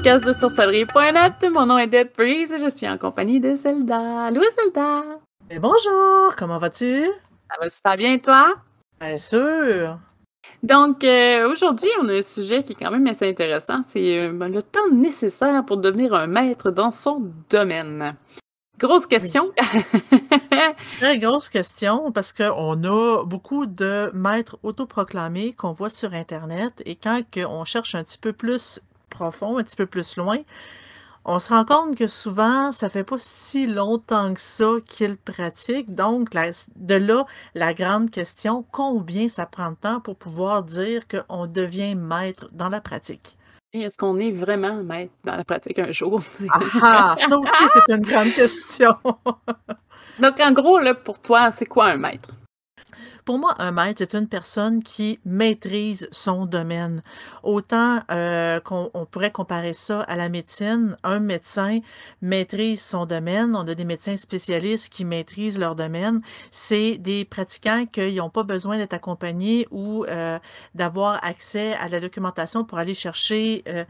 podcast de sorcellerie.net. Mon nom est Dead Breeze et je suis en compagnie de Zelda. Allô, Zelda! Et bonjour, comment vas-tu? Ça va super bien, toi? Bien sûr! Donc, euh, aujourd'hui, on a un sujet qui est quand même assez intéressant. C'est euh, ben, le temps nécessaire pour devenir un maître dans son domaine. Grosse question. Très grosse question parce qu'on a beaucoup de maîtres autoproclamés qu'on voit sur Internet et quand on cherche un petit peu plus profond, un petit peu plus loin, on se rend compte que souvent, ça fait pas si longtemps que ça qu'ils pratiquent. Donc, de là, la grande question, combien ça prend de temps pour pouvoir dire qu'on devient maître dans la pratique? Et est-ce qu'on est vraiment maître dans la pratique un jour? ah, ça aussi, c'est une grande question. Donc, en gros, là, pour toi, c'est quoi un maître? Pour moi, un maître, c'est une personne qui maîtrise son domaine. Autant euh, qu'on pourrait comparer ça à la médecine, un médecin maîtrise son domaine. On a des médecins spécialistes qui maîtrisent leur domaine. C'est des pratiquants qui n'ont pas besoin d'être accompagnés ou euh, d'avoir accès à la documentation pour aller chercher euh,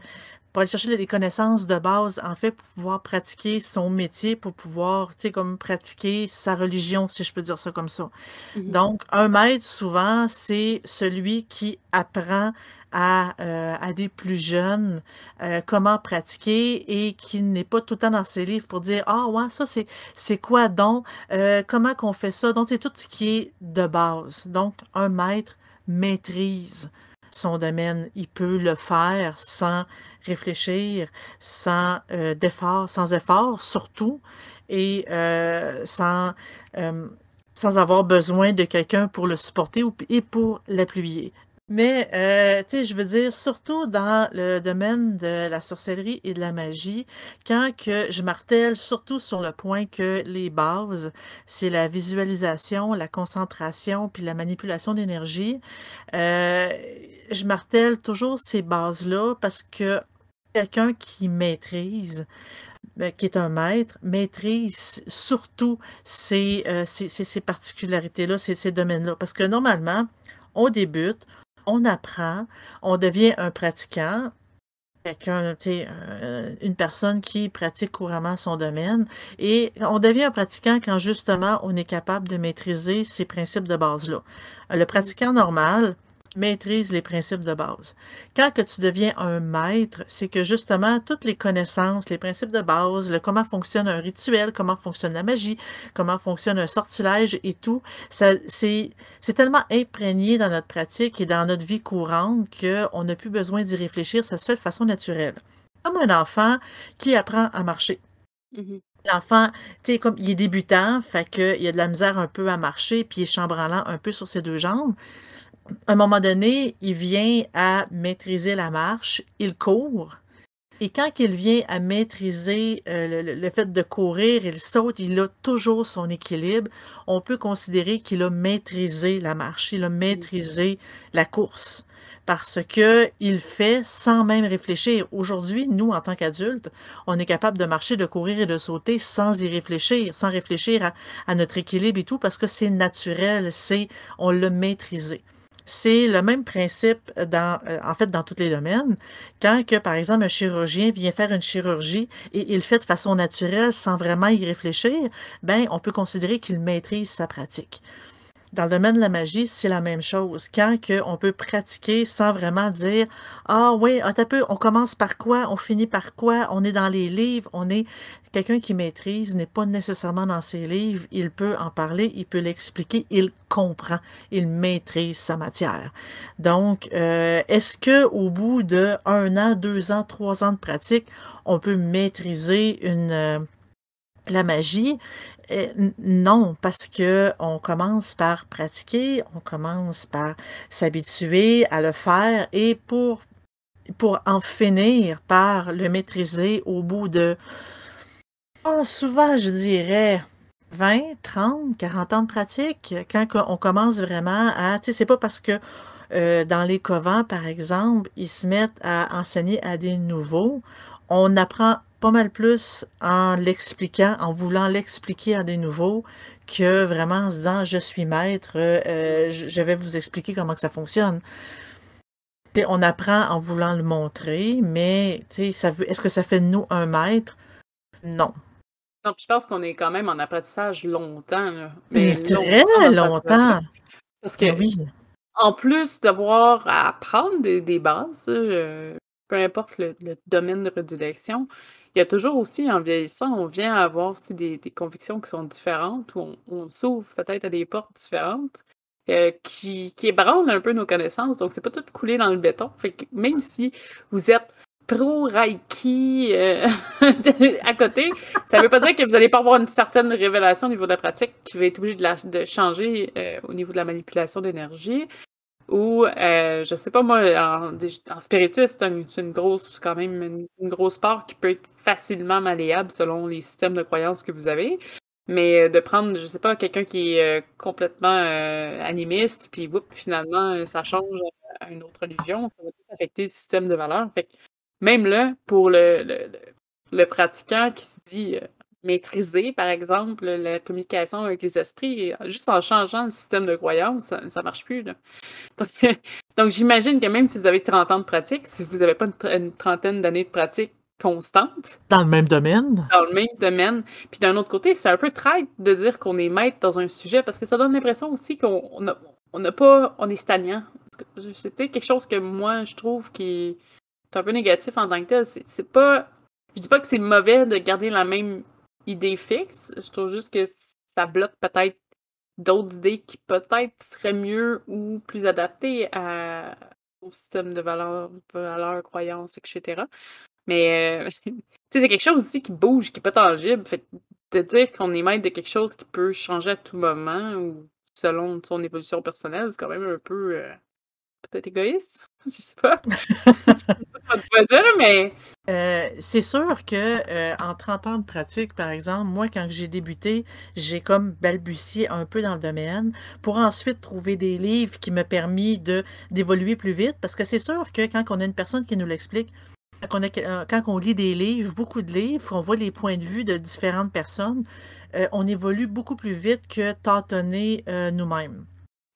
pour aller chercher des connaissances de base, en fait, pour pouvoir pratiquer son métier, pour pouvoir, tu sais, comme pratiquer sa religion, si je peux dire ça comme ça. Mhm. Donc, un maître, souvent, c'est celui qui apprend à, euh, à des plus jeunes euh, comment pratiquer et qui n'est pas tout le temps dans ses livres pour dire Ah, ouais, ça, c'est, c'est quoi donc? Euh, Comment qu'on fait ça? Donc, c'est tout ce qui est de base. Donc, un maître maîtrise son domaine. Il peut le faire sans réfléchir, sans euh, effort, sans effort surtout, et euh, sans, euh, sans avoir besoin de quelqu'un pour le supporter et pour l'appuyer. Mais, euh, tu sais, je veux dire, surtout dans le domaine de la sorcellerie et de la magie, quand que je martèle surtout sur le point que les bases, c'est la visualisation, la concentration, puis la manipulation d'énergie, euh, je martèle toujours ces bases-là parce que quelqu'un qui maîtrise, euh, qui est un maître, maîtrise surtout ces, ces, ces particularités-là, ces, ces domaines-là. Parce que normalement, on débute, on apprend, on devient un pratiquant, quelqu'un, une personne qui pratique couramment son domaine. Et on devient un pratiquant quand justement on est capable de maîtriser ces principes de base-là. Le pratiquant normal, maîtrise les principes de base. Quand que tu deviens un maître, c'est que justement toutes les connaissances, les principes de base, le comment fonctionne un rituel, comment fonctionne la magie, comment fonctionne un sortilège et tout, c'est tellement imprégné dans notre pratique et dans notre vie courante qu'on n'a plus besoin d'y réfléchir, ça se fait de façon naturelle. Comme un enfant qui apprend à marcher. Mm-hmm. L'enfant, tu sais, comme il est débutant, fait qu'il a de la misère un peu à marcher, puis il est chambranlant un peu sur ses deux jambes à un moment donné, il vient à maîtriser la marche, il court. Et quand il vient à maîtriser euh, le, fait de courir, il saute, il a toujours son équilibre. On peut considérer qu'il a maîtrisé la marche, il a maîtrisé la course parce qu'il fait sans même réfléchir. Aujourd'hui, nous, en tant qu'adultes, on est capable de marcher, de courir et de sauter sans y réfléchir, sans réfléchir à, à notre équilibre et tout, parce que c'est naturel, c'est on l'a maîtrisé. C'est le même principe dans, euh, en fait, dans tous les domaines. Quand que, par exemple, un chirurgien vient faire une chirurgie et il le fait de façon naturelle sans vraiment y réfléchir, ben, on peut considérer qu'il maîtrise sa pratique. Dans le domaine de la magie, c'est la même chose. Quand que on peut pratiquer sans vraiment dire Ah oui, peu, on commence par quoi, on finit par quoi, on est dans les livres, on est. Quelqu'un qui maîtrise n'est pas nécessairement dans ses livres, il peut en parler, il peut l'expliquer, il comprend, il maîtrise sa matière. Donc, euh, est-ce que au bout de un an, deux ans, trois ans de pratique, on peut maîtriser une euh, la magie, eh, non, parce que on commence par pratiquer, on commence par s'habituer à le faire et pour, pour en finir par le maîtriser au bout de, oh, souvent je dirais, 20, 30, 40 ans de pratique, quand on commence vraiment à, tu sais, c'est pas parce que euh, dans les covents, par exemple, ils se mettent à enseigner à des nouveaux, on apprend pas mal plus en l'expliquant, en voulant l'expliquer à des nouveaux, que vraiment en disant je suis maître, euh, je vais vous expliquer comment ça fonctionne. on apprend en voulant le montrer, mais est-ce que ça fait de nous un maître? Non. Non, je pense qu'on est quand même en apprentissage longtemps. Mais très longtemps. Parce que, oui. en plus d'avoir à apprendre des, bases, euh, peu importe le, domaine de prédilection, il y a toujours aussi, en vieillissant, on vient avoir des, des convictions qui sont différentes, ou on, s'ouvre peut-être à des portes différentes. Euh, qui, qui ébranlent un peu nos connaissances. Donc, c'est pas tout coulé dans le béton. Fait que même si vous êtes pro-Reiki euh, à côté, ça veut pas dire que vous allez pas avoir une certaine révélation au niveau de la pratique qui va être obligée de, changer euh, au niveau de la manipulation d'énergie. Ou, euh, je sais pas moi, en, spiritiste, c'est une grosse, quand même, une, grosse part qui peut être facilement malléable selon les systèmes de croyances que vous avez. Mais de prendre, je sais pas, quelqu'un qui est complètement animiste, puis finalement, ça change à une autre religion, ça va affecter le système de valeurs. Fait même là, pour le, le, le pratiquant qui se dit maîtriser, par exemple, la communication avec les esprits, juste en changeant le système de croyance, ça, ne marche plus. Donc, j'imagine que même si vous avez 30 ans de pratique, si vous n'avez pas une, trentaine d'années de pratique constante. Dans le même domaine? Dans le même domaine. Puis d'un autre côté, c'est un peu traite de dire qu'on est maître dans un sujet parce que ça donne l'impression aussi qu'on n'a on pas. On est stagnant. C'est peut-être quelque chose que moi, je trouve qui est un peu négatif en tant que tel. C'est pas. Je dis pas que c'est mauvais de garder la même idée fixe. Je trouve juste que ça bloque peut-être d'autres idées qui peut-être seraient mieux ou plus adaptées à, au système de valeurs, valeurs, croyances, etc. Mais euh, c'est quelque chose aussi qui bouge, qui n'est pas tangible. Fait de dire qu'on est maître de quelque chose qui peut changer à tout moment ou selon son évolution personnelle, c'est quand même un peu euh, peut-être égoïste. Je sais pas. mais. Euh, c'est sûr que euh, en 30 ans de pratique, par exemple, moi, quand j'ai débuté, j'ai comme balbutié un peu dans le domaine pour ensuite trouver des livres qui me permis de d'évoluer plus vite. Parce que c'est sûr que quand on a une personne qui nous l'explique, quand, on euh, quand on lit des livres, beaucoup de livres, on voit les points de vue de différentes personnes, on évolue beaucoup plus vite que tâtonner nous-mêmes.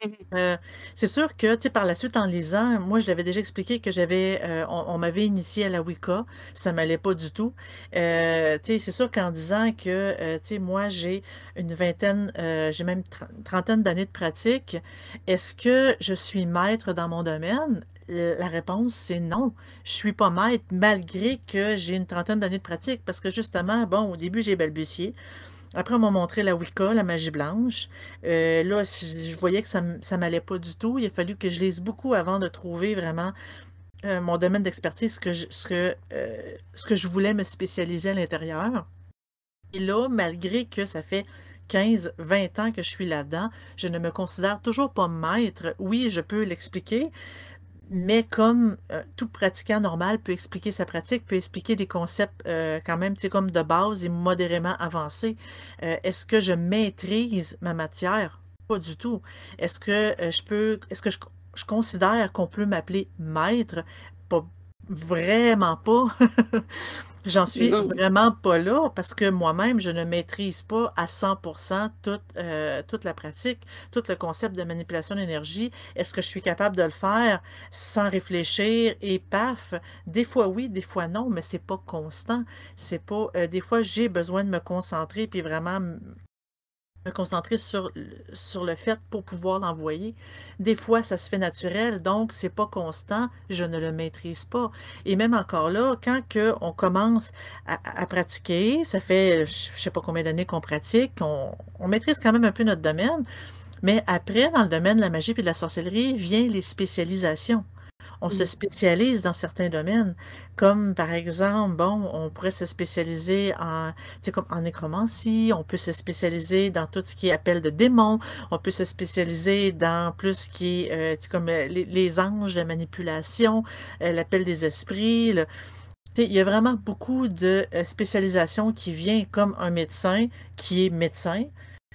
Mmh euh, c'est sûr que, par la suite, en lisant, moi, je l'avais déjà expliqué que j'avais, euh, on, m'avait initié à la Wicca, ça m'allait pas du tout. Euh, c'est sûr qu'en disant que, moi, j'ai une vingtaine, j'ai même une trentaine d'années de pratique, est-ce que je suis maître dans mon domaine? La réponse, c'est non. Je suis pas maître malgré que j'ai une trentaine d'années de pratique parce que justement, bon, au début, j'ai balbutié. Après, on m'a montré la Wicca, la magie blanche. Euh, là, je voyais que ça ne m'allait pas du tout. Il a fallu que je lise beaucoup avant de trouver vraiment euh, mon domaine d'expertise, ce, euh, ce que je voulais me spécialiser à l'intérieur. Et là, malgré que ça fait 15, 20 ans que je suis là-dedans, je ne me considère toujours pas maître. Oui, je peux l'expliquer, mais comme euh, tout pratiquant normal peut expliquer sa pratique, peut expliquer des concepts euh, quand même comme de base et modérément avancés, euh, est-ce que je maîtrise ma matière? Pas du tout. Est-ce que je peux, est-ce que je, je considère qu'on peut m'appeler maître? Pas, vraiment pas. J'en suis vraiment pas là parce que moi-même, je ne maîtrise pas à 100% toute, euh, toute la pratique, tout le concept de manipulation d'énergie. Est-ce que je suis capable de le faire sans réfléchir et paf? Des fois oui, des fois non, mais c'est pas constant. C'est pas. Euh, des fois, j'ai besoin de me concentrer puis vraiment me concentrer sur, le fait pour pouvoir l'envoyer. Des fois, ça se fait naturel, donc c'est pas constant, je ne le maîtrise pas. Et même encore là, quand on commence à, pratiquer, ça fait je sais pas combien d'années qu'on pratique, on, on, maîtrise quand même un peu notre domaine, mais après, dans le domaine de la magie et de la sorcellerie, vient les spécialisations on se spécialise dans certains domaines, comme par exemple, bon, on pourrait se spécialiser en, comme en nécromancie, on peut se spécialiser dans tout ce qui est appel de démons, on peut se spécialiser dans plus ce qui est euh, comme euh, les, anges, la manipulation, euh, l'appel des esprits. il y a vraiment beaucoup de spécialisation qui vient comme un médecin qui est médecin,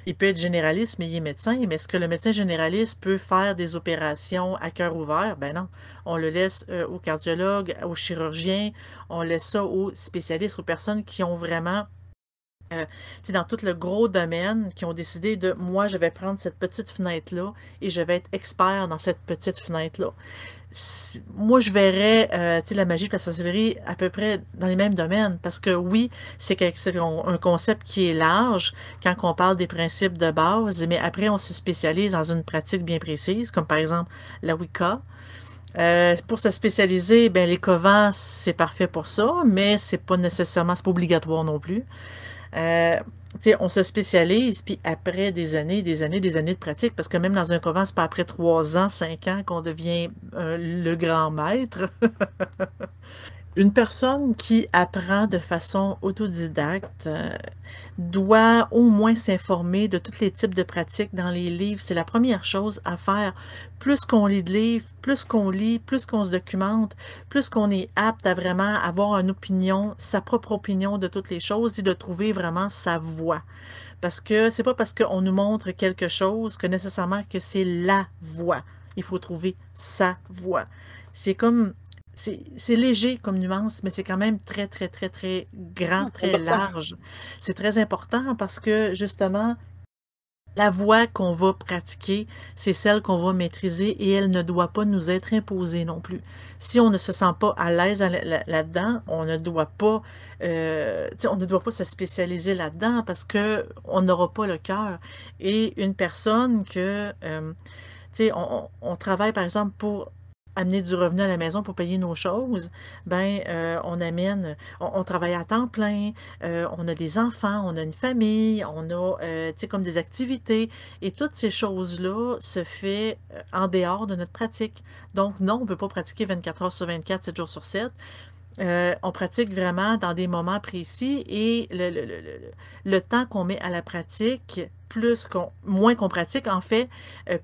il peut être généraliste, mais il est médecin. Mais est-ce que le médecin généraliste peut faire des opérations à cœur ouvert? Ben non. On le laisse euh, aux cardiologues, aux chirurgiens, on laisse ça aux spécialistes, aux personnes qui ont vraiment euh, dans tout le gros domaine, qui ont décidé de moi, je vais prendre cette petite fenêtre-là et je vais être expert dans cette petite fenêtre-là. Moi, je verrais euh, la magie de la sorcellerie à peu près dans les mêmes domaines, parce que oui, c'est un concept qui est large quand on parle des principes de base, mais après, on se spécialise dans une pratique bien précise, comme par exemple la Wicca. Euh, pour se spécialiser, ben, les covents, c'est parfait pour ça, mais c'est pas nécessairement, c'est pas obligatoire non plus. Euh, on se spécialise, puis après des années, des années, des années de pratique, parce que même dans un couvent, c'est pas après trois ans, cinq ans qu'on devient euh, le grand maître. Une personne qui apprend de façon autodidacte euh, doit au moins s'informer de tous les types de pratiques dans les livres. C'est la première chose à faire. Plus qu'on lit de livres, plus qu'on lit, plus qu'on se documente, plus qu'on est apte à vraiment avoir une opinion, sa propre opinion de toutes les choses et de trouver vraiment sa voie. Parce que c'est pas parce qu'on nous montre quelque chose que nécessairement que c'est la voie. Il faut trouver sa voie. C'est comme c'est léger comme nuance, mais c'est quand même très, très, très, très grand, ah, très large. C'est très important parce que justement, la voix qu'on va pratiquer, c'est celle qu'on va maîtriser et elle ne doit pas nous être imposée non plus. Si on ne se sent pas à l'aise là-dedans, on ne doit pas, euh, on ne doit pas se spécialiser là-dedans parce que on n'aura pas le cœur. Et une personne que, euh, on, on, travaille par exemple pour amener du revenu à la maison pour payer nos choses, ben euh, on amène, on, travaille à temps plein, euh, on a des enfants, on a une famille, on a, euh, tu sais, comme des activités, et toutes ces choses-là se fait en dehors de notre pratique. Donc, non, on ne peut pas pratiquer 24 heures sur 24, 7 jours sur 7. on pratique vraiment dans des moments précis et le, le, le, le temps qu'on met à la pratique, plus qu'on, moins qu'on pratique, en fait,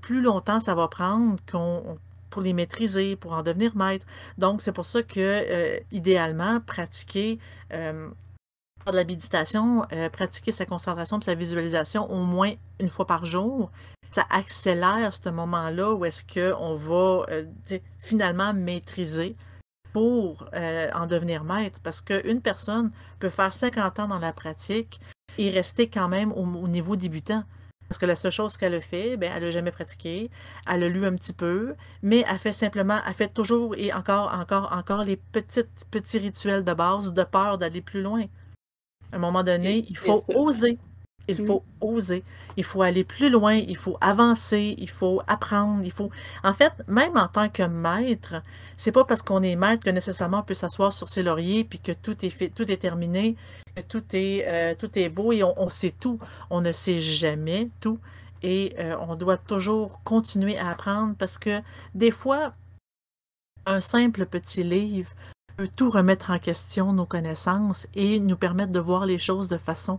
plus longtemps ça va prendre qu'on pour les maîtriser, pour en devenir maître. Donc, c'est pour ça que, euh, idéalement, pratiquer euh, de la méditation, euh, pratiquer sa concentration et sa visualisation au moins une fois par jour, ça accélère ce moment-là où est-ce qu'on va finalement maîtriser pour en devenir maître. Parce qu'une personne peut faire 50 ans dans la pratique et rester quand même au niveau débutant. Parce que la seule chose qu'elle a fait, ben, elle n'a jamais pratiqué. Elle a lu un petit peu, mais elle fait simplement, elle fait toujours et encore, encore, encore les petites, petits rituels de base de peur d'aller plus loin. À un moment donné, il faut oser. Il mm. faut oser. Il faut aller plus loin. Il faut avancer. Il faut apprendre. Il faut. En fait, même en tant que maître, c'est pas parce qu'on est maître que nécessairement on peut s'asseoir sur ses lauriers puis que tout est fait, tout est terminé, que tout est, euh, tout est beau et on, sait tout. On ne sait jamais tout. Et euh, on doit toujours continuer à apprendre parce que des fois, un simple petit livre peut tout remettre en question nos connaissances et nous permettre de voir les choses de façon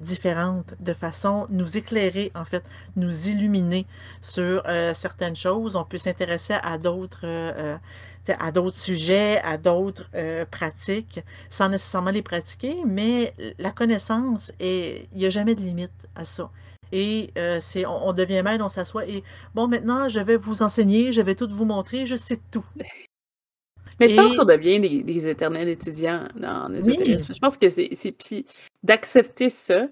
différentes, de façon nous éclairer, en fait, nous illuminer sur euh, certaines choses. On peut s'intéresser à d'autres euh, euh, à d'autres sujets, à d'autres pratiques, sans nécessairement les pratiquer, mais la connaissance, il n'y a jamais de limite à ça. Et c'est, on, devient maître, on s'assoit et bon, maintenant, je vais vous enseigner, je vais tout vous montrer, je sais tout. Mais je pense qu'on devient des, éternels étudiants dans les Je pense que c'est. Puis d'accepter ça,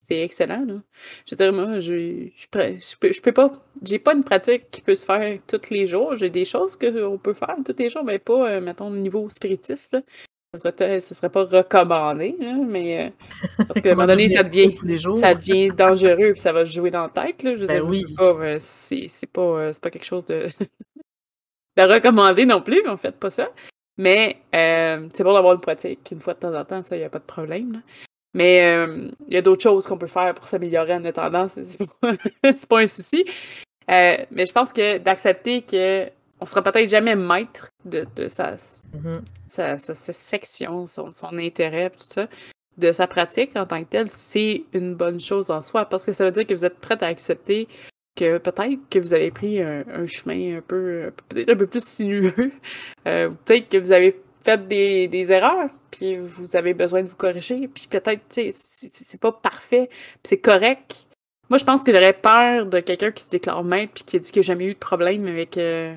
c'est excellent. Là. Je veux dire, moi, je, je, peux, je peux pas. J'ai pas une pratique qui peut se faire tous les jours. J'ai des choses qu'on peut faire tous les jours, mais pas, euh, mettons, au niveau spiritiste. Là. Ce serait, serait pas recommandé, mais euh, parce qu'à un moment donné, ça devient, ça devient dangereux et ça va se jouer dans la tête. Là. Je veux ben oui. Euh, c'est pas, pas quelque chose de de recommander non plus, mais on fait pas ça. Mais euh, c'est bon d'avoir une pratique une fois de temps en temps, ça, il n'y a pas de problème. Mais euh, il y a d'autres choses qu'on peut faire pour s'améliorer en attendant, c'est pas, pas un souci. Euh, mais je pense que d'accepter que on sera peut-être jamais maître de, mm-hmm. sa, sa, section, son, son intérêt, tout ça, de sa pratique en tant que telle, c'est une bonne chose en soi, parce que ça veut dire que vous êtes prête à accepter que peut-être que vous avez pris un, chemin un peu peut-être un peu plus sinueux. Euh, peut-être que vous avez fait des, erreurs, puis vous avez besoin de vous corriger, puis peut-être, tu sais, c'est pas parfait, c'est correct. Moi, je pense que j'aurais peur de quelqu'un qui se déclare maître puis qui dit qu'il n'a jamais eu de problème avec euh,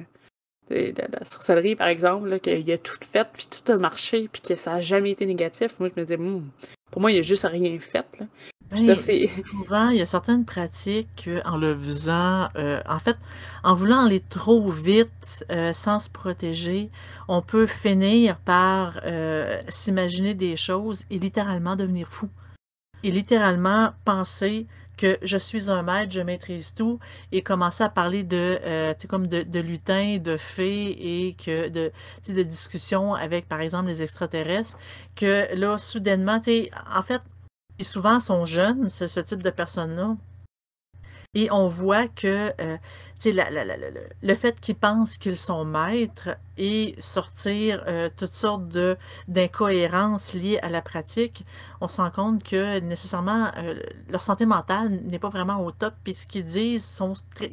la, sorcellerie, par exemple, qu'il a tout fait, puis tout a marché, puis que ça n'a jamais été négatif. Moi, je me disais, hmm, pour moi, il a juste rien fait. Là. Souvent, il y a certaines pratiques en le faisant, euh, en fait, en voulant aller trop vite euh, sans se protéger, on peut finir par euh, s'imaginer des choses et littéralement devenir fou. Et littéralement penser que je suis un maître, je maîtrise tout, et commencer à parler de, euh, comme de, de lutins, de fées et que de, de discussions avec, par exemple, les extraterrestres, que là, soudainement, en fait, souvent sont jeunes, ce, ce type de personnes-là, et on voit que euh, le fait qu'ils pensent qu'ils sont maîtres et sortir euh, toutes sortes d'incohérences liées à la pratique, on se rend compte que nécessairement euh, leur santé mentale n'est pas vraiment au top. Puis ce qu'ils disent sont très,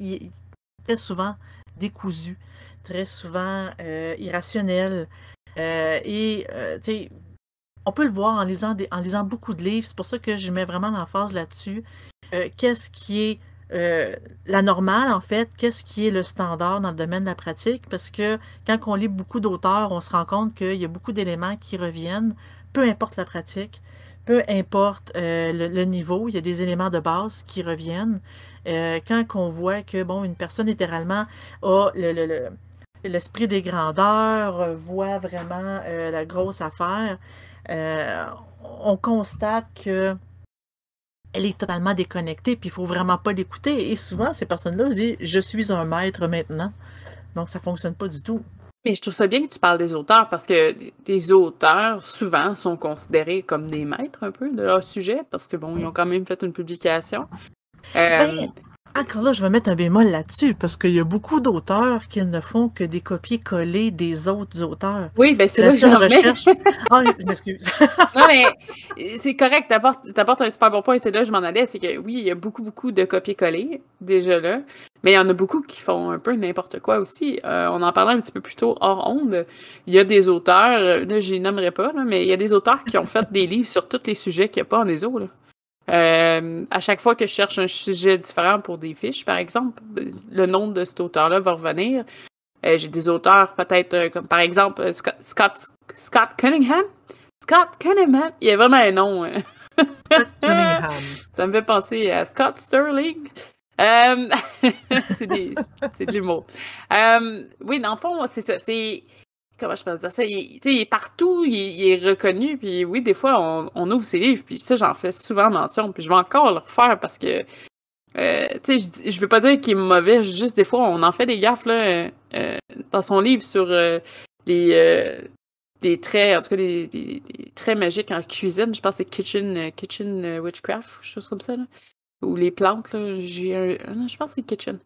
très, souvent décousus, très souvent irrationnels. et on peut le voir en lisant, beaucoup de livres. C'est pour ça que je mets vraiment l'emphase là-dessus. Qu'est-ce qui est euh, la normale, en fait, qu'est-ce qui est le standard dans le domaine de la pratique? Parce que quand on lit beaucoup d'auteurs, on se rend compte qu'il y a beaucoup d'éléments qui reviennent, peu importe la pratique, peu importe euh, le, niveau, il y a des éléments de base qui reviennent. Euh, quand on voit que, bon, une personne littéralement a l'esprit des grandeurs, voit vraiment la grosse affaire, on constate que elle est totalement déconnectée, puis il faut vraiment pas l'écouter. Et souvent, ces personnes-là disent Je suis un maître maintenant. Donc, ça fonctionne pas du tout. Mais je trouve ça bien que tu parles des auteurs parce que des auteurs, souvent, sont considérés comme des maîtres un peu de leur sujet parce que, bon, ils ont quand même fait une publication. Ben, euh, encore là, je vais mettre un bémol là-dessus, parce qu'il y a beaucoup d'auteurs qui ne font que des copier-coller des autres auteurs. Oui, ben c'est là que je recherche. ah, je m'excuse. non, mais c'est correct, t'apportes un super bon point, c'est là que je m'en allais, c'est que oui, il y a beaucoup, beaucoup de copier-coller, déjà là, mais il y en a beaucoup qui font un peu n'importe quoi aussi. Euh, on en parlait un petit peu plus tôt hors onde. Il y a des auteurs, là, je les nommerai pas, mais il y a des auteurs qui ont fait des livres sur tous les sujets qu'il n'y a pas en ESO, là. Euh, à chaque fois que je cherche un sujet différent pour des fiches, par exemple, le nom de cet auteur-là va revenir. Euh, j'ai des auteurs peut-être euh, comme par exemple Scott, Scott, Cunningham. Scott Cunningham? Il y a vraiment un nom. Hein. Scott Cunningham. Ça me fait penser à Scott Sterling. c'est de l'humour. oui, dans le fond, c'est ça. C'est comment je peux dire ça, il, est partout, il, est reconnu, puis oui, des fois, on, ouvre ses livres, puis ça, j'en fais souvent mention, puis je vais encore le refaire parce que, euh, tu sais, je, veux pas dire qu'il est mauvais, juste des fois, on en fait des gaffes, là, euh, dans son livre sur euh, les, des traits, en tout cas, des, traits magiques en cuisine, je pense que c'est Kitchen, kitchen Witchcraft, chose comme ça, là, ou les plantes, là, j'ai un, je pense que c'est Kitchen.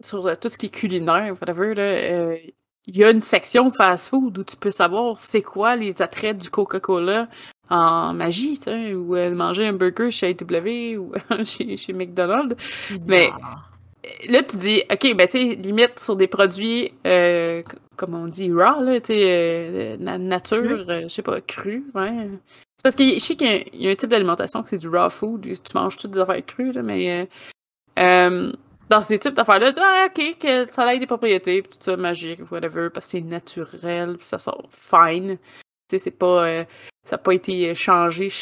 sur tout ce qui est culinaire, whatever, là, il y a une section fast-food où tu peux savoir c'est quoi les attraits du Coca-Cola en magie, tu sais, ou euh, manger un burger chez AW ou chez, chez McDonald's. Mais là, tu dis, OK, ben, tu sais, limite sur des produits, euh, comme on dit, raw, là, tu sais, euh, nature, je sais pas, cru, ouais. C'est parce que je sais qu'il y, a un type d'alimentation que c'est du raw food, tu manges toutes des affaires crues, là, mais dans ces types d'affaires-là, tu dis, ah, ok, que ça a des propriétés, puis tout ça, magique, whatever, parce que c'est naturel, puis ça sort fine. Tu sais, c'est pas. Euh, ça n'a pas été changé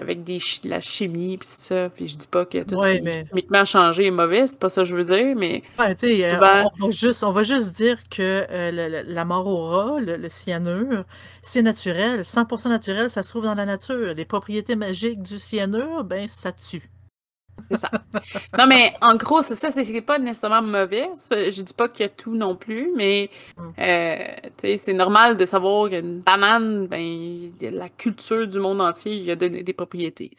avec des la chimie, puis ça. Puis je dis pas que tout ce qui est chimiquement changé est mauvais, c'est pas ça que je veux dire, mais. Ouais, euh, on, va juste, on va juste dire que euh, la mort au rat, le, cyanure, c'est naturel. 100% naturel, ça se trouve dans la nature. Les propriétés magiques du cyanure, ben, ça tue. C'est ça. Non, mais en gros, c'est ça, c'est pas nécessairement mauvais. Je dis pas qu'il y a tout non plus, mais mm. euh, c'est normal de savoir qu'une banane, ben, la culture du monde entier, il y a des, propriétés.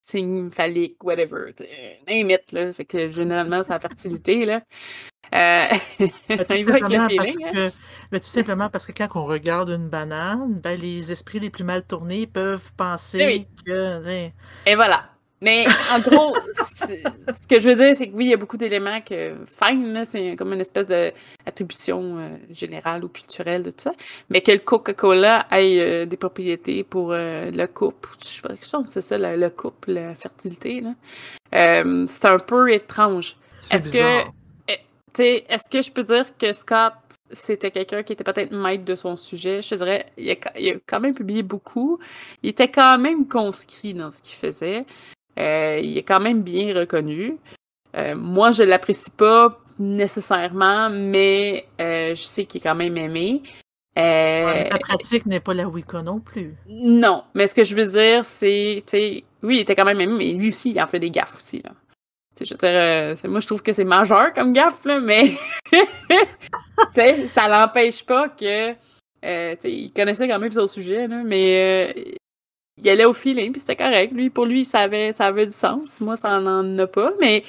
Signe phallique, whatever. Un mythe, là. Fait que généralement, c'est la fertilité, là. Euh... tout, simplement parce que, mais tout simplement parce que quand on regarde une banane, ben, les esprits les plus mal tournés peuvent penser que. Et voilà. Mais en gros, ce que je veux dire, c'est que oui, il y a beaucoup d'éléments que fine, c'est comme une espèce d'attribution euh, générale ou culturelle de tout ça. Mais que le Coca-Cola ait euh, des propriétés pour euh, le couple, je sais pas, c'est ça, le, couple, la fertilité, c'est un peu étrange. Est-ce que, est-ce que je peux dire que Scott c'était quelqu'un qui était peut-être maître de son sujet? Je dirais, il a, il a, quand même publié beaucoup. Il était quand même conscrit dans ce qu'il faisait. Euh, il est quand même bien reconnu. Euh, moi, je l'apprécie pas nécessairement, mais euh, je sais qu'il est quand même aimé. Euh, ta pratique n'est pas la Wicca non plus. Non, mais ce que je veux dire, c'est, oui, il était quand même aimé, mais lui aussi, il en fait des gaffes aussi, là. Je veux dire, moi, je trouve que c'est majeur comme gaffe, là, mais ça l'empêche pas que. Euh, il connaissait quand même son sujet, là, mais euh, il allait au feeling, puis c'était correct. Lui, pour lui, ça avait, ça avait du sens. Moi, ça n'en a pas, mais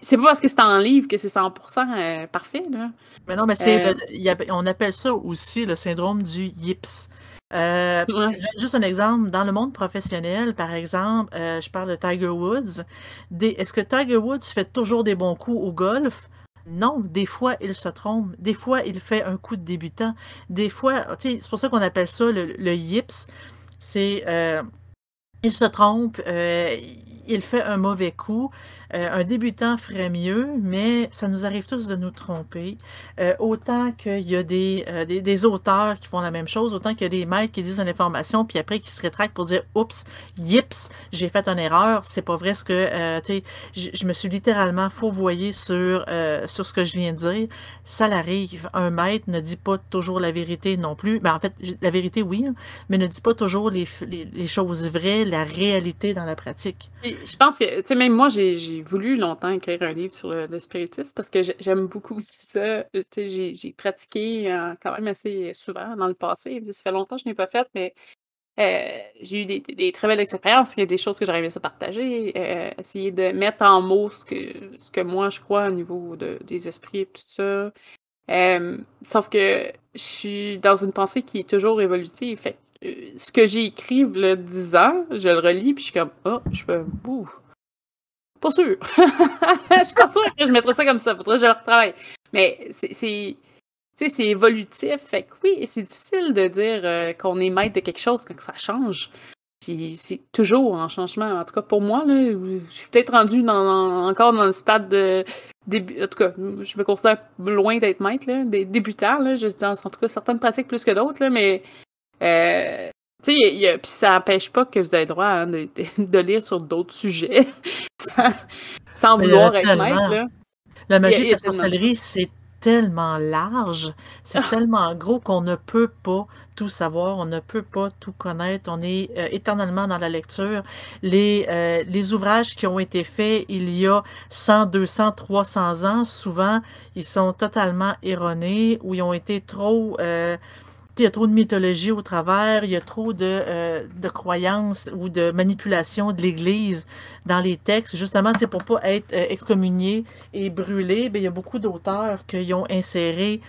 c'est pas parce que c'est en livre que c'est 100% euh, parfait. Là. Mais non, mais c'est, euh, on appelle ça aussi le syndrome du yips. Euh, juste un exemple, dans le monde professionnel, par exemple, je parle de Tiger Woods. est-ce que Tiger Woods fait toujours des bons coups au golf? Non, des fois, il se trompe. Des fois, il fait un coup de débutant. Des fois, c'est pour ça qu'on appelle ça le, le yips. C'est, il se trompe, il fait un mauvais coup. Euh, un débutant ferait mieux, mais ça nous arrive tous de nous tromper. Euh, autant qu'il y a euh, des, des, auteurs qui font la même chose, autant qu'il y a des maîtres qui disent une information, puis après qui se rétractent pour dire Oups, yips, j'ai fait une erreur, c'est pas vrai ce que. tu sais, je me suis littéralement fourvoyé sur, sur ce que je viens de dire. Ça l'arrive. Un maître ne dit pas toujours la vérité non plus. Ben, en fait, la vérité, oui, hein, mais ne dit pas toujours les, les, choses vraies, la réalité dans la pratique. je pense que, tu sais, même moi, j'ai voulu longtemps écrire un livre sur le, spiritisme parce que j'aime beaucoup ça. J'ai pratiqué euh, quand même assez souvent dans le passé. Ça fait longtemps que je n'ai pas fait, mais euh, j'ai eu des, très belles expériences. Il y a des choses que j'aurais aimé ça partager. Euh, essayer de mettre en mots ce que, ce que moi je crois au niveau des esprits et tout ça. sauf que je suis dans une pensée qui est toujours évolutive. Fait ce que j'ai écrit il 10 ans, je le relis, puis je suis comme, oh, je fais, bouf pas sûr. je suis pas sûre que je mettrais ça comme ça. Faudrait que je le retravaille. Mais c'est. c'est évolutif. Fait que oui, c'est difficile de dire euh, qu'on est maître de quelque chose quand ça change. Puis c'est toujours en changement. En tout cas, pour moi, là, je suis peut-être rendu dans, encore dans le stade de début. En tout cas, je me considère loin d'être maître, là, des débutants. Là, dans, en tout cas, certaines pratiques plus que d'autres, mais euh, tu sais, puis ça n'empêche pas que vous avez droit hein, de, de, lire sur d'autres sujets sans, vouloir être maître. La magie de la sorcellerie, c'est tellement large, c'est ah! tellement gros qu'on ne peut pas tout savoir, on ne peut pas tout connaître, on est euh, éternellement dans la lecture. Les, euh, les ouvrages qui ont été faits il y a 100, 200, 300 ans, souvent, ils sont totalement erronés ou ils ont été trop... Euh, il y a trop de mythologie au travers, il y a trop de, euh, de croyances ou de manipulation de l'Église dans les textes, justement, pour pas être euh, excommunié et brûlé. Ben, il y a beaucoup d'auteurs qui ont inséré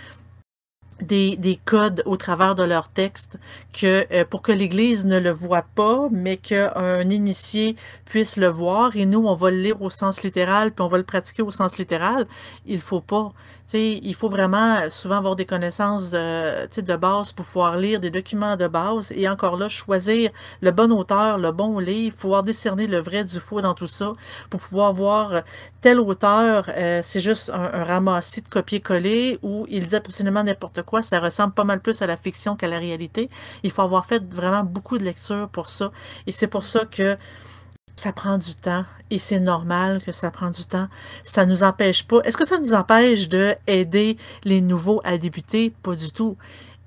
des, des, codes au travers de leur texte que, euh, pour que l'Église ne le voit pas, mais qu'un initié puisse le voir. Et nous, on va le lire au sens littéral, puis on va le pratiquer au sens littéral. Il faut pas. sais, il faut vraiment souvent avoir des connaissances euh, de base pour pouvoir lire des documents de base. Et encore là, choisir le bon auteur, le bon livre, pouvoir discerner le vrai du faux dans tout ça, pour pouvoir voir tel auteur, euh, c'est juste un, un ramassis de copier-coller où il dit absolument n'importe quoi ça ressemble pas mal plus à la fiction qu'à la réalité. Il faut avoir fait vraiment beaucoup de lectures pour ça. Et c'est pour ça que ça prend du temps et c'est normal que ça prend du temps. Ça nous empêche pas. Est-ce que ça nous empêche de aider les nouveaux à débuter? Pas du tout.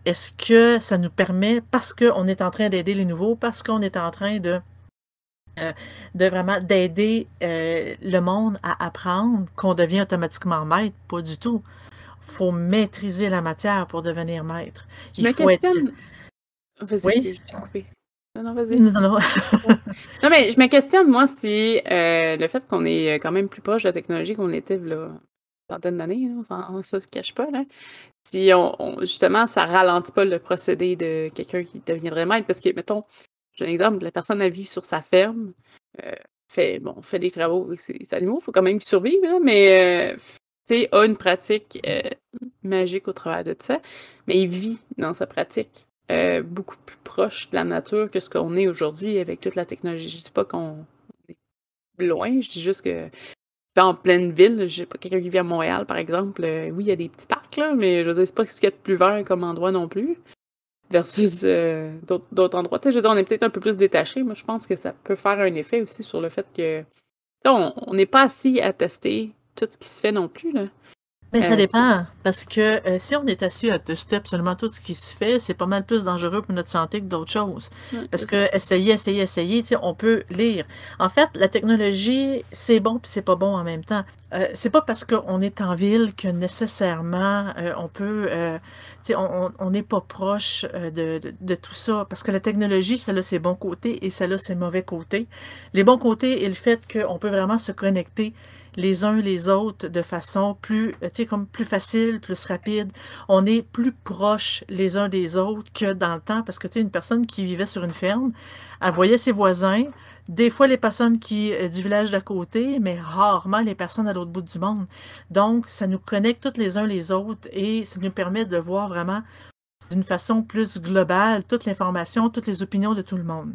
Est-ce que ça nous permet, parce qu'on est en train d'aider les nouveaux, parce qu'on est en train de, euh, de vraiment d'aider euh, le monde à apprendre, qu'on devient automatiquement maître? Pas du tout faut maîtriser la matière pour devenir maître. Je me questionne. Vas-y, Non, non, vas-y. Non, non. non, mais je me questionne, moi, si euh, le fait qu'on est quand même plus proche de la technologie qu'on était là, une centaine d'années, on, ne se cache pas, là. Si on, justement, ça ralentit pas le procédé de quelqu'un qui deviendrait maître, parce que, mettons, j'ai un exemple, la personne a vie sur sa ferme, euh, fait, bon, fait des travaux avec ses animaux, il faut quand même qu'ils survivent, mais euh, a une pratique euh, magique au travers de ça, mais il vit dans sa pratique beaucoup plus proche de la nature que ce qu'on est aujourd'hui avec toute la technologie. Je dis pas qu'on est loin, je dis juste que en pleine ville, j'ai pas quelqu'un qui vit à Montréal, par exemple, oui, il y a des petits parcs, parc, là, mais je veux dire, c'est pas ce qu'il y a de plus vert comme endroit non plus. Versus euh, d'autres endroits. Je veux dire, on est peut-être un peu plus détaché. Moi, je pense que ça peut faire un effet aussi sur le fait que. On n'est pas assis à tester tout ce qui se fait non plus. Là. Mais ça euh, dépend, parce que euh, si on est assis à tester absolument tout ce qui se fait, c'est pas mal plus dangereux pour notre santé que d'autres choses. parce que essayer, essayer, essayer, on peut lire. En fait, la technologie, c'est bon puis c'est pas bon en même temps. Euh, c'est pas parce qu'on est en ville que nécessairement on peut, on n'est pas proche de, de, tout ça. Parce que la technologie, ça a ses bons côtés et ça a ses mauvais côtés. Les bons côtés est le fait qu'on peut vraiment se connecter les uns les autres de façon plus, euh, comme plus facile, plus rapide. On est plus proches les uns des autres que dans le temps parce que, tu une personne qui vivait sur une ferme, elle voyait ses voisins, des fois les personnes qui euh, du village d'à côté, mais rarement les personnes à l'autre bout du monde. Donc, ça nous connecte tous les uns les autres et ça nous permet de voir vraiment d'une façon plus globale toute l'information, toutes les opinions de tout le monde.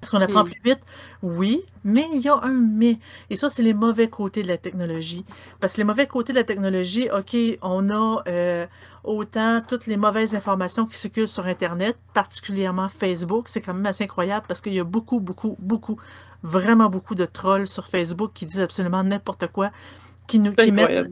Est-ce qu'on apprend mm. plus vite? Oui, mais il y a un mais. Et ça, c'est les mauvais côtés de la technologie. Parce que les mauvais côtés de la technologie, OK, on a euh, autant toutes les mauvaises informations qui circulent sur Internet, particulièrement Facebook. C'est quand même assez incroyable parce qu'il y a beaucoup, beaucoup, beaucoup, vraiment beaucoup de trolls sur Facebook qui disent absolument n'importe quoi. Qui nous qui mettent...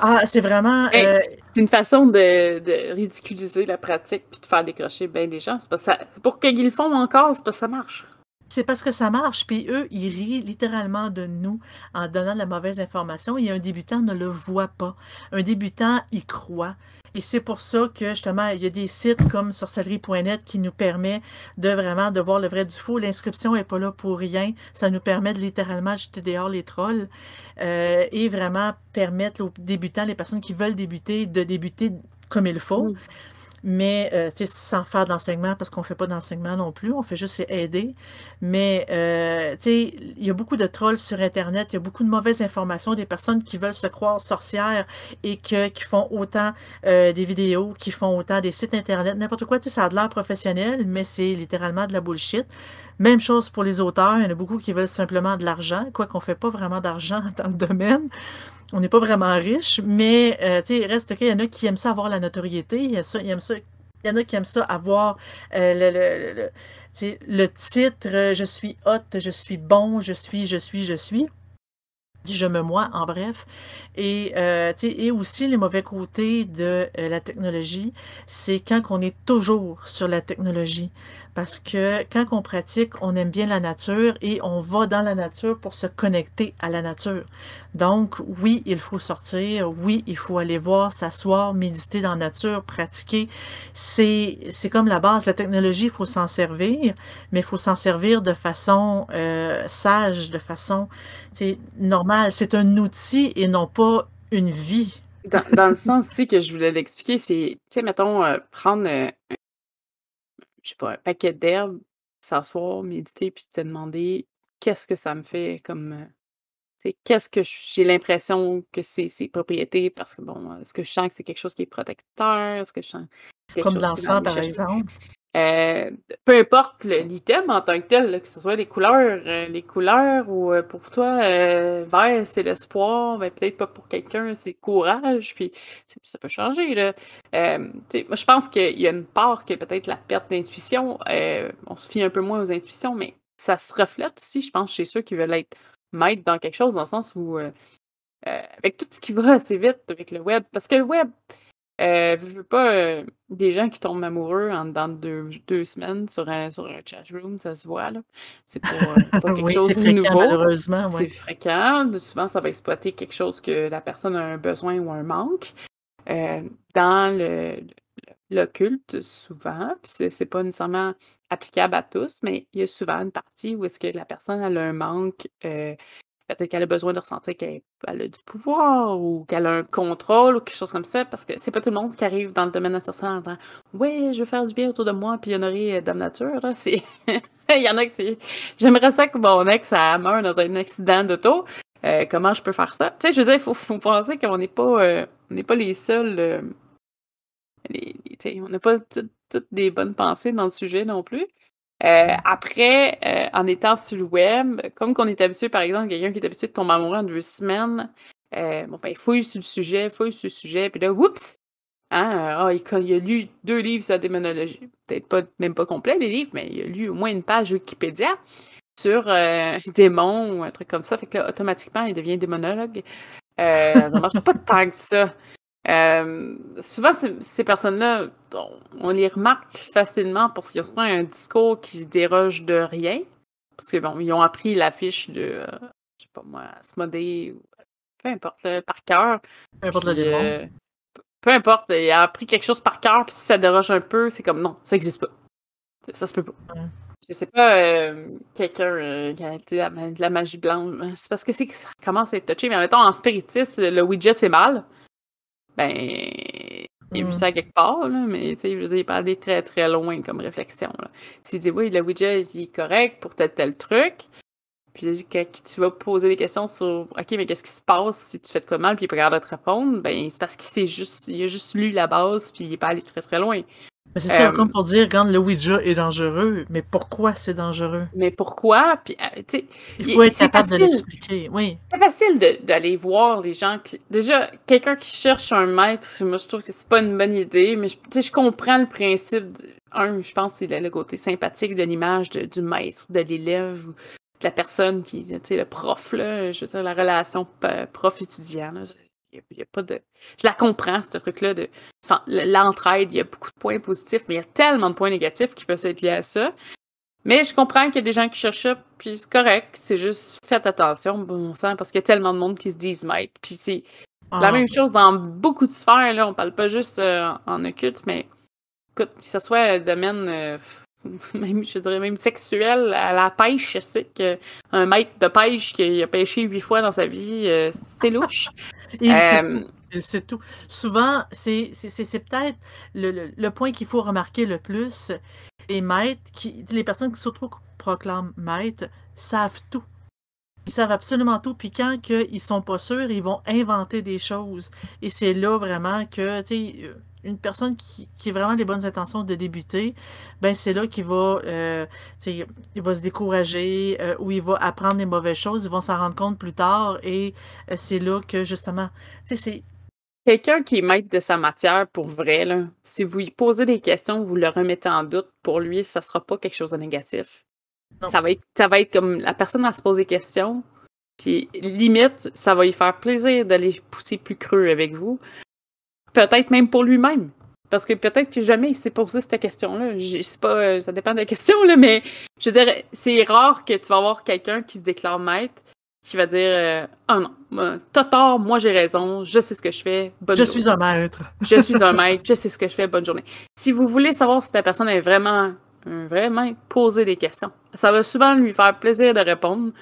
Ah, c'est vraiment. Euh, c'est une façon de, ridiculiser la pratique puis de faire décrocher bien des gens. Ça... Pour qu'ils le font encore, c'est pas ça marche. C'est parce que ça marche, puis eux, ils rient littéralement de nous en donnant la mauvaise information et un débutant ne le voit pas. Un débutant y croit. Et c'est pour ça que justement, il y a des sites comme sorcellerie.net qui nous permet de vraiment de voir le vrai du faux. L'inscription n'est pas là pour rien. Ça nous permet de littéralement jeter dehors les trolls euh, et vraiment permettre aux débutants, les personnes qui veulent débuter, de débuter comme il faut mais euh, sans faire d'enseignement parce qu'on ne fait pas d'enseignement non plus, on fait juste aider. Mais euh, il y a beaucoup de trolls sur Internet, il y a beaucoup de mauvaises informations, des personnes qui veulent se croire sorcières et qui font autant euh, des vidéos, qui font autant des sites Internet, n'importe quoi, ça a de l'air professionnel, mais c'est littéralement de la bullshit. Même chose pour les auteurs, il y en a beaucoup qui veulent simplement de l'argent, quoi qu'on ne fait pas vraiment d'argent dans le domaine on n'est pas vraiment riche, mais euh, sais, reste qu'il y en a qui aiment ça avoir la notoriété, il y, a ça, il, ça, il y en a qui aiment ça avoir euh, le, le, le, le, titre euh, Je suis hot, je suis bon, je suis, je suis, je suis. Je me moi, en bref. Et, et aussi, les mauvais côtés de la technologie, c'est quand on est toujours sur la technologie parce que quand on pratique, on aime bien la nature et on va dans la nature pour se connecter à la nature. Donc, oui, il faut sortir, oui, il faut aller voir, s'asseoir, méditer dans la nature, pratiquer. C'est, comme la base. La technologie, il faut s'en servir, mais il faut s'en servir de façon euh, sage, de façon normale. C'est un outil et non pas une vie. Dans, le sens aussi que je voulais l'expliquer, c'est, tu sais, mettons, euh, prendre euh, je sais pas, un paquet d'herbes, s'asseoir, méditer, puis te demander qu'est-ce que ça me fait comme. Euh, qu'est-ce que j'ai l'impression que c'est ses propriétés parce que bon, est-ce que je sens que c'est quelque chose qui est protecteur? Est-ce que je sens Comme l'encens, par exemple. Euh, peu importe l'item en tant que tel, que ce soit les couleurs, euh, les couleurs ou euh, pour toi, vert c'est l'espoir, mais peut-être pas pour quelqu'un c'est courage, puis ça peut changer. Là. je pense qu'il y a une part qui est peut-être la perte d'intuition. on se fie un peu moins aux intuitions, mais ça se reflète aussi, je pense, chez ceux qui veulent être maîtres dans quelque chose, dans le sens où avec tout ce qui va assez vite avec le web, parce que le web, euh, je veux pas euh, des gens qui tombent amoureux en dedans de deux, semaines sur un, sur un chat room, ça se voit là. C'est pas, euh, pas quelque chose de nouveau. Malheureusement, C'est fréquent. Souvent, ça va exploiter quelque chose que la personne a un besoin ou un manque. Euh, dans le, l'occulte, souvent, puis c'est pas nécessairement applicable à tous, mais il y a souvent une partie où est-ce que la personne a un manque Peut-être qu'elle a besoin de ressentir qu'elle a du pouvoir ou qu'elle a un contrôle ou quelque chose comme ça, parce que c'est pas tout le monde qui arrive dans le domaine associé en disant Oui, je veux faire du bien autour de moi, puis honorer euh, Dame Nature. Là. Il y en a qui c'est J'aimerais ça que mon ex ça meurt dans un accident d'auto. Euh, comment je peux faire ça? Tu sais, je veux dire, il faut, penser qu'on n'est pas, euh, pas les seuls. on n'a pas toutes des bonnes pensées dans le sujet non plus. Euh, après, euh, en étant sur le web, comme qu'on est habitué, par exemple, quelqu'un qui est habitué de tomber amoureux en deux semaines, euh, bon, ben, il fouille sur le sujet, fouille sur le sujet, puis là, oups, Hein, ah, il, a lu deux livres sur la démonologie. Peut-être pas, même pas complet, les livres, mais il a lu au moins une page Wikipédia sur démons ou un truc comme ça. Fait que là, automatiquement, il devient démonologue. Ça marche pas tant que ça. Euh, souvent, ces, personnes-là, on, les remarque facilement parce qu'ils ont un discours qui se déroge de rien. Parce que bon, ils ont appris la fiche de, euh, je sais pas moi, Asmodée ou peu importe, par cœur. Peu importe le. Euh, peu importe, il a appris quelque chose par cœur, puis si ça déroge un peu, c'est comme non, ça n'existe pas. Ça se peut pas. Je sais pas, euh, quelqu'un euh, qui a été de la magie blanche, c'est parce que c'est que ça commence à être touché, mais en temps, en spiritisme, le Ouija c'est mal. Ben, il a vu ça quelque part, là, mais tu sais, je veux dire, il peut aller très très loin comme réflexion. S'il dit oui, le Ouija il est correct pour tel tel truc, puis quand tu vas poser des questions sur OK, mais qu'est-ce qui se passe si tu fais de quoi mal, puis il pas capable de te répondre, ben c'est parce qu'il juste, il a juste lu la base, puis il est pas allé très très loin. C'est ça, comme pour dire, quand le Ouija est dangereux, mais pourquoi c'est dangereux? Mais pourquoi? Puis, euh, tu sais, il faut être capable de l'expliquer, oui. C'est facile d'aller voir les gens qui... Déjà, quelqu'un qui cherche un maître, moi, je trouve que c'est pas une bonne idée, mais tu sais, je comprends le principe. Un, je pense c'est le, côté sympathique de l'image du maître, de l'élève, de la personne qui, tu sais, le prof, là, je veux dire, la relation prof-étudiant, il y a pas de. Je la comprends, ce truc-là, de l'entraide. Il y a beaucoup de points positifs, mais il y a tellement de points négatifs qui peuvent être liés à ça. Mais je comprends qu'il y a des gens qui cherchent ça, puis c'est correct. C'est juste, faites attention, bon sang, parce qu'il y a tellement de monde qui se disent Mike. Puis c'est la ah. même chose dans beaucoup de sphères, là. On parle pas juste euh, en occulte, mais écoute, que ce soit le domaine. Euh, même, je dirais même sexuel, à la pêche, je sais qu'un maître de pêche qui a pêché huit fois dans sa vie, euh, c'est louche. C'est tout. Souvent, c'est peut-être le, point qu'il faut remarquer le plus. Les maîtres, qui, les personnes qui surtout proclament maîtres, savent tout. Ils savent absolument tout. Puis quand ils sont pas sûrs, ils vont inventer des choses. Et c'est là vraiment que, tu une personne qui, qui, a vraiment les bonnes intentions de débuter, ben c'est là qu'il va, euh, il va se décourager euh, ou il va apprendre des mauvaises choses, ils vont s'en rendre compte plus tard et euh, c'est là que justement, c'est Quelqu'un qui est maître de sa matière pour vrai, là, si vous lui posez des questions, vous le remettez en doute, pour lui, ça sera pas quelque chose de négatif. Ça va, être, ça va être comme la personne à se poser des questions, puis limite, ça va lui faire plaisir d'aller pousser plus creux avec vous peut-être même pour lui-même. Parce que peut-être que jamais il s'est posé cette question-là. Je sais pas, euh, ça dépend de la question, là, mais je veux dire, c'est rare que tu vas avoir quelqu'un qui se déclare maître qui va dire euh, Ah oh non, t'as tort, moi j'ai raison, je sais ce que je fais, bonne je suis un maître. je suis un maître, je sais ce que je fais, bonne journée. Si vous voulez savoir si ta personne est vraiment un vrai maître, posez des questions. Ça va souvent lui faire plaisir de répondre.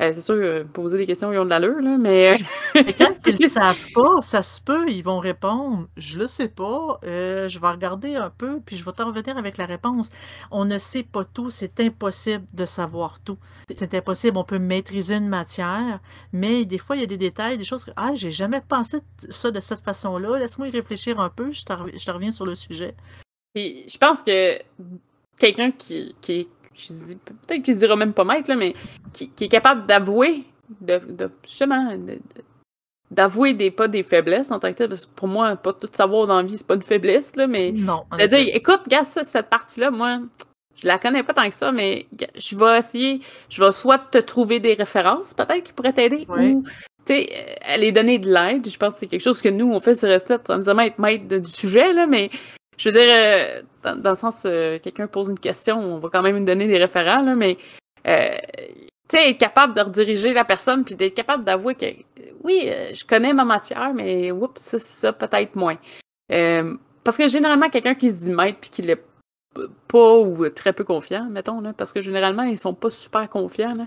Euh, c'est sûr, euh, poser des questions, ils ont de l'allure, là, mais. mais quand ils ne savent pas, ça se peut, ils vont répondre Je le sais pas, euh, je vais regarder un peu, puis je vais te revenir avec la réponse. On ne sait pas tout, c'est impossible de savoir tout. C'est impossible, on peut maîtriser une matière, mais des fois, il y a des détails, des choses que Ah, j'ai jamais pensé ça de cette façon-là, laisse-moi y réfléchir un peu, je te, reviens sur le sujet. je pense que quelqu'un qui, qui peut-être qu'il ne dira même pas maître, là, mais qui, est capable d'avouer, de, justement, d'avouer des pas des faiblesses en tant que tel, parce que pour moi, pas tout savoir dans la vie, c'est pas une faiblesse, là, mais non, de dire, écoute, regarde ça, cette partie-là, moi, je la connais pas tant que ça, mais je vais essayer, je vais soit te trouver des références, peut-être, qui pourraient t'aider, ou, tu sais, aller donner de l'aide. Je pense que c'est quelque chose que nous, on fait sur Restet, sans nécessairement être maître du sujet, là, mais je veux dire, euh, dans, le sens, euh, quelqu'un pose une question, on va quand même lui donner des référents, là, mais euh, tu sais, être capable de rediriger la personne, puis d'être capable d'avouer que oui, je connais ma matière, mais oups, ça, ça peut-être moins. parce que généralement, quelqu'un qui se dit maître puis qui l'est pas ou très peu confiant, mettons, là, parce que généralement, ils sont pas super confiants. Là.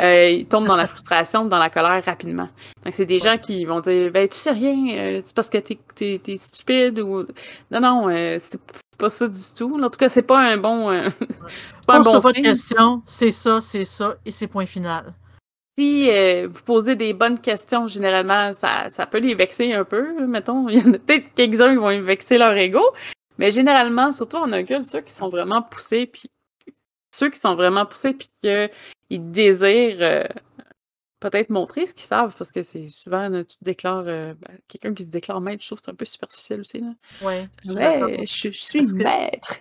Euh, ils tombent dans la frustration, dans la colère rapidement. Donc, c'est des gens qui vont dire Ben, tu sais rien, euh, c'est parce que t'es es, stupide ou. Non, non, euh, c'est pas ça du tout. En tout cas, c'est pas un bon. pas un bon de question, c'est ça, c'est ça, et c'est point final. Si vous posez des bonnes questions, généralement, ça, ça peut les vexer un peu, mettons. Il y en a peut-être quelques-uns qui vont vexer leur ego, mais généralement, surtout en occulte, ceux qui sont vraiment poussés, puis ceux qui sont vraiment poussés, puis qu'ils désirent euh, peut-être montrer ce qu'ils savent parce que c'est souvent, tu te déclares, euh, ben, quelqu'un qui se déclare maître, je trouve que c'est un peu superficiel aussi, là. Ouais, je suis d'accord. «Ouais, je je suis maître!»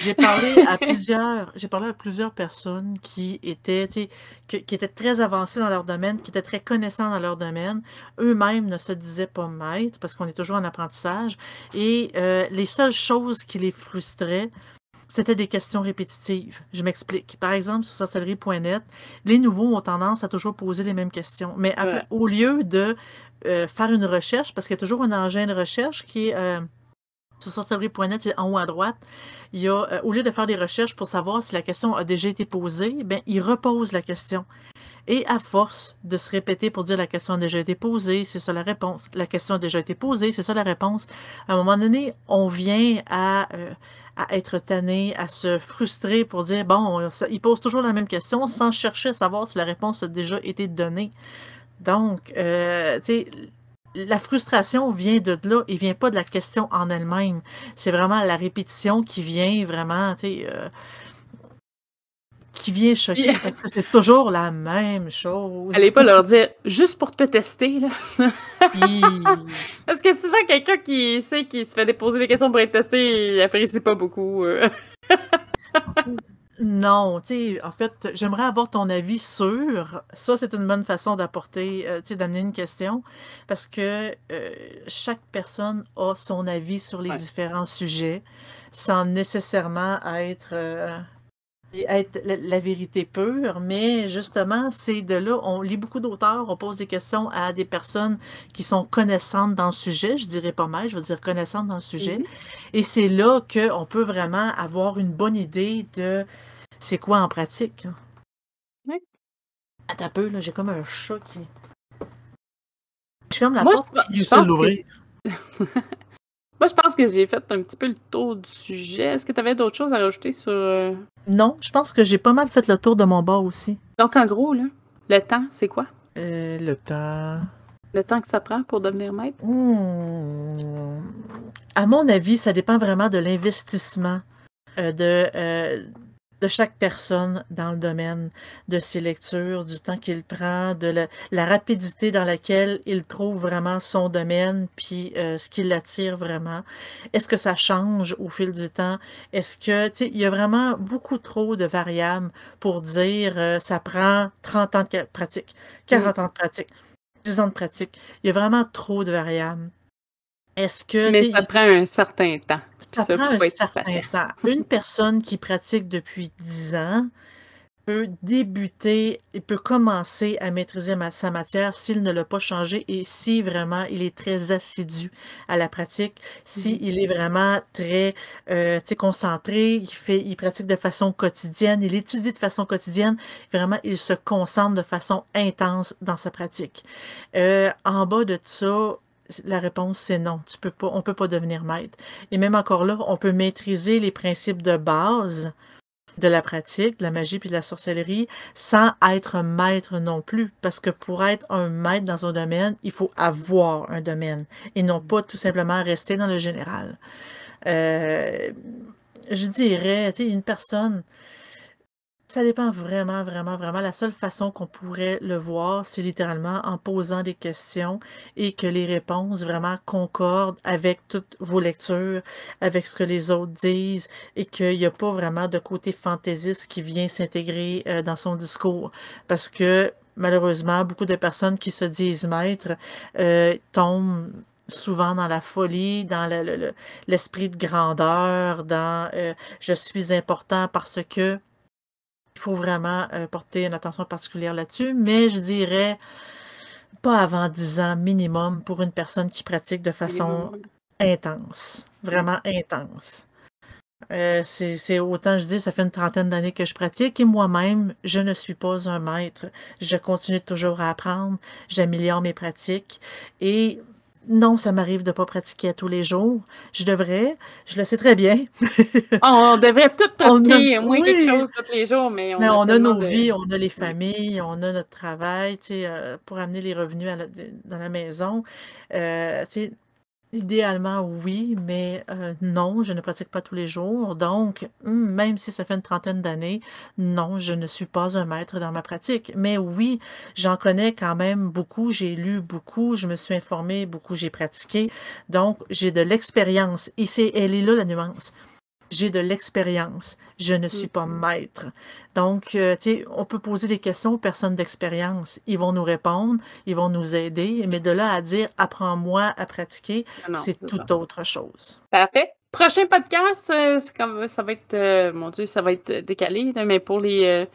j'ai parlé à plusieurs j'ai parlé à plusieurs personnes qui étaient, qui qui étaient très avancées dans leur domaine, qui étaient très connaissants dans leur domaine. Eux-mêmes ne se disaient pas maîtres parce qu'on est toujours en apprentissage et heu, les seules choses qui les frustraient c'était des questions répétitives. Je m'explique. Par exemple, sur sorcellerie.net, les nouveaux ont tendance à toujours poser les mêmes questions. Mais au lieu de euh, faire une recherche, parce qu'il y a toujours un engin de recherche qui est euh, sur sorcellerie.net, en haut à droite, il y a, euh, au lieu de faire des recherches pour savoir si la question a déjà été posée, ben, il repose la question. Et à force de se répéter pour dire la question a déjà été posée, c'est ça la réponse. La question a déjà été posée, c'est ça la réponse. À un moment donné, on vient à, à être tanné, à se frustrer pour dire bon, il pose toujours la même question sans chercher à savoir si la réponse a déjà été donnée. Donc, euh, tu sais, la frustration vient de là, il vient pas de la question en elle-même. C'est vraiment la répétition qui vient vraiment, tu sais, euh, qui vient choquer parce que c'est toujours la même chose. Allez pas leur dire juste pour te tester, là. parce que souvent, quelqu'un qui sait qu'il se fait déposer des questions pour être testé, il apprécie pas beaucoup. Euh. non, tu sais, en fait, j'aimerais avoir ton avis sur. Ça, c'est une bonne façon d'apporter, euh, tu sais, d'amener une question parce que euh, chaque personne a son avis sur les différents sujets sans nécessairement être être la, vérité pure, mais justement, c'est de là, on lit beaucoup d'auteurs, on pose des questions à des personnes qui sont connaissantes dans le sujet, je dirais pas mal, je veux dire connaissantes dans le sujet, mhm. et c'est là qu'on peut vraiment avoir une bonne idée de c'est quoi en pratique. Oui. Attends un peu, là, j'ai comme un chat qui... Je ferme la porte, je, je l'ouvrir. Moi, je pense que j'ai fait un petit peu le tour du sujet. Est-ce que tu avais d'autres choses à rajouter sur. Euh, non, je pense que j'ai pas mal fait le tour de mon bord aussi. Donc, en gros, là, le temps, c'est quoi? Euh, le temps. Le temps que ça prend pour devenir maître? Hmm. À mon avis, ça dépend vraiment de l'investissement euh, de, de chaque personne dans le domaine de ses lectures, du temps qu'il prend, de la, rapidité dans laquelle il trouve vraiment son domaine, puis euh, ce qui l'attire vraiment. Est-ce que ça change au fil du temps? Est-ce que, tu sais, il y a vraiment beaucoup trop de variables pour dire euh, ça prend 30 ans de pratique, 40 ans de pratique, 10 ans de pratique. Il y a vraiment trop de variables. Est-ce que. Mais ça prend un certain temps. Ça, prend un certain temps. Une personne qui pratique depuis 10 ans peut débuter et peut commencer à maîtriser sa matière s'il ne l'a pas changé et si vraiment il est très assidu à la pratique, s'il si est vraiment très euh, concentré, il, fait, il pratique de façon quotidienne, il étudie de façon quotidienne, vraiment il se concentre de façon intense dans sa pratique. Euh, en bas de ça, la réponse, c'est non. Tu peux pas, on ne peut pas devenir maître. Et même encore là, on peut maîtriser les principes de base de la pratique, de la magie puis de la sorcellerie, sans être maître non plus. Parce que pour être un maître dans un domaine, il faut avoir un domaine et non pas tout simplement rester dans le général. Euh, je dirais, tu sais, une personne, ça dépend vraiment, vraiment, vraiment. La seule façon qu'on pourrait le voir, c'est littéralement en posant des questions et que les réponses vraiment concordent avec toutes vos lectures, avec ce que les autres disent et qu'il n'y a pas vraiment de côté fantaisiste qui vient s'intégrer euh, dans son discours. Parce que malheureusement, beaucoup de personnes qui se disent maîtres euh, tombent souvent dans la folie, dans l'esprit de grandeur, dans euh, je suis important parce que faut vraiment euh, porter une attention particulière là-dessus, mais je dirais pas avant 10 ans minimum pour une personne qui pratique de façon intense, vraiment intense. Euh, c'est autant je dis, ça fait une trentaine d'années que je pratique et moi-même, je ne suis pas un maître. Je continue toujours à apprendre, j'améliore mes pratiques et non, ça m'arrive de ne pas pratiquer tous les jours. Je devrais, je le sais très bien. on devrait tout pratiquer au moins quelque chose tous les jours, mais on, mais a, on a, nos vies, on a les familles, on a notre travail, tu sais, euh, pour amener les revenus dans la maison. Euh, Idéalement, oui, mais heu, non, je ne pratique pas tous les jours. Donc, mmh, même si ça fait une trentaine d'années, non, je ne suis pas un maître dans ma pratique. Mais oui, j'en connais quand même beaucoup, j'ai lu beaucoup, je me suis informée beaucoup, j'ai pratiqué. Donc, j'ai de l'expérience et c'est elle est là la nuance. J'ai de l'expérience, je ne suis pas Mmh mh. maître. Donc, heu, tu sais, on peut poser des questions aux personnes d'expérience. Ils vont nous répondre, ils vont nous aider, mais de là à dire: «Apprends-moi à pratiquer», Ah c'est ça. tout autre chose. Parfait. Prochain podcast, comme ça va être, heu, mon Dieu, ça va être décalé mais pour les,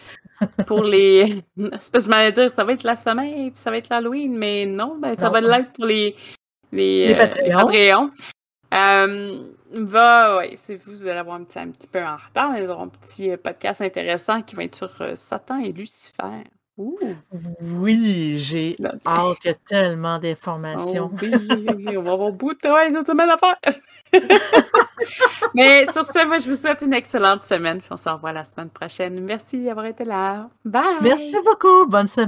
pour les c'est parce que je m'allais dire: «Ça va être la semaine, puis ça va être l'Halloween», mais non, ben, ça Non. va l'être pour les les, les Patreons. Ouais, c'est vous allez avoir un petit un petit peu en retard, mais y avoir un petit, heu, podcast intéressant qui va être sur, heu, Satan et Lucifer. Ouh! Oui, j'ai hâte, il y a tellement Oh d'informations. oui, on va avoir beaucoup de travail cette semaine à faire. Mais sur ce, moi, je vous souhaite une excellente semaine, puis on se revoit la semaine prochaine. Merci d'avoir été là. Merci Bye! beaucoup, bonne semaine.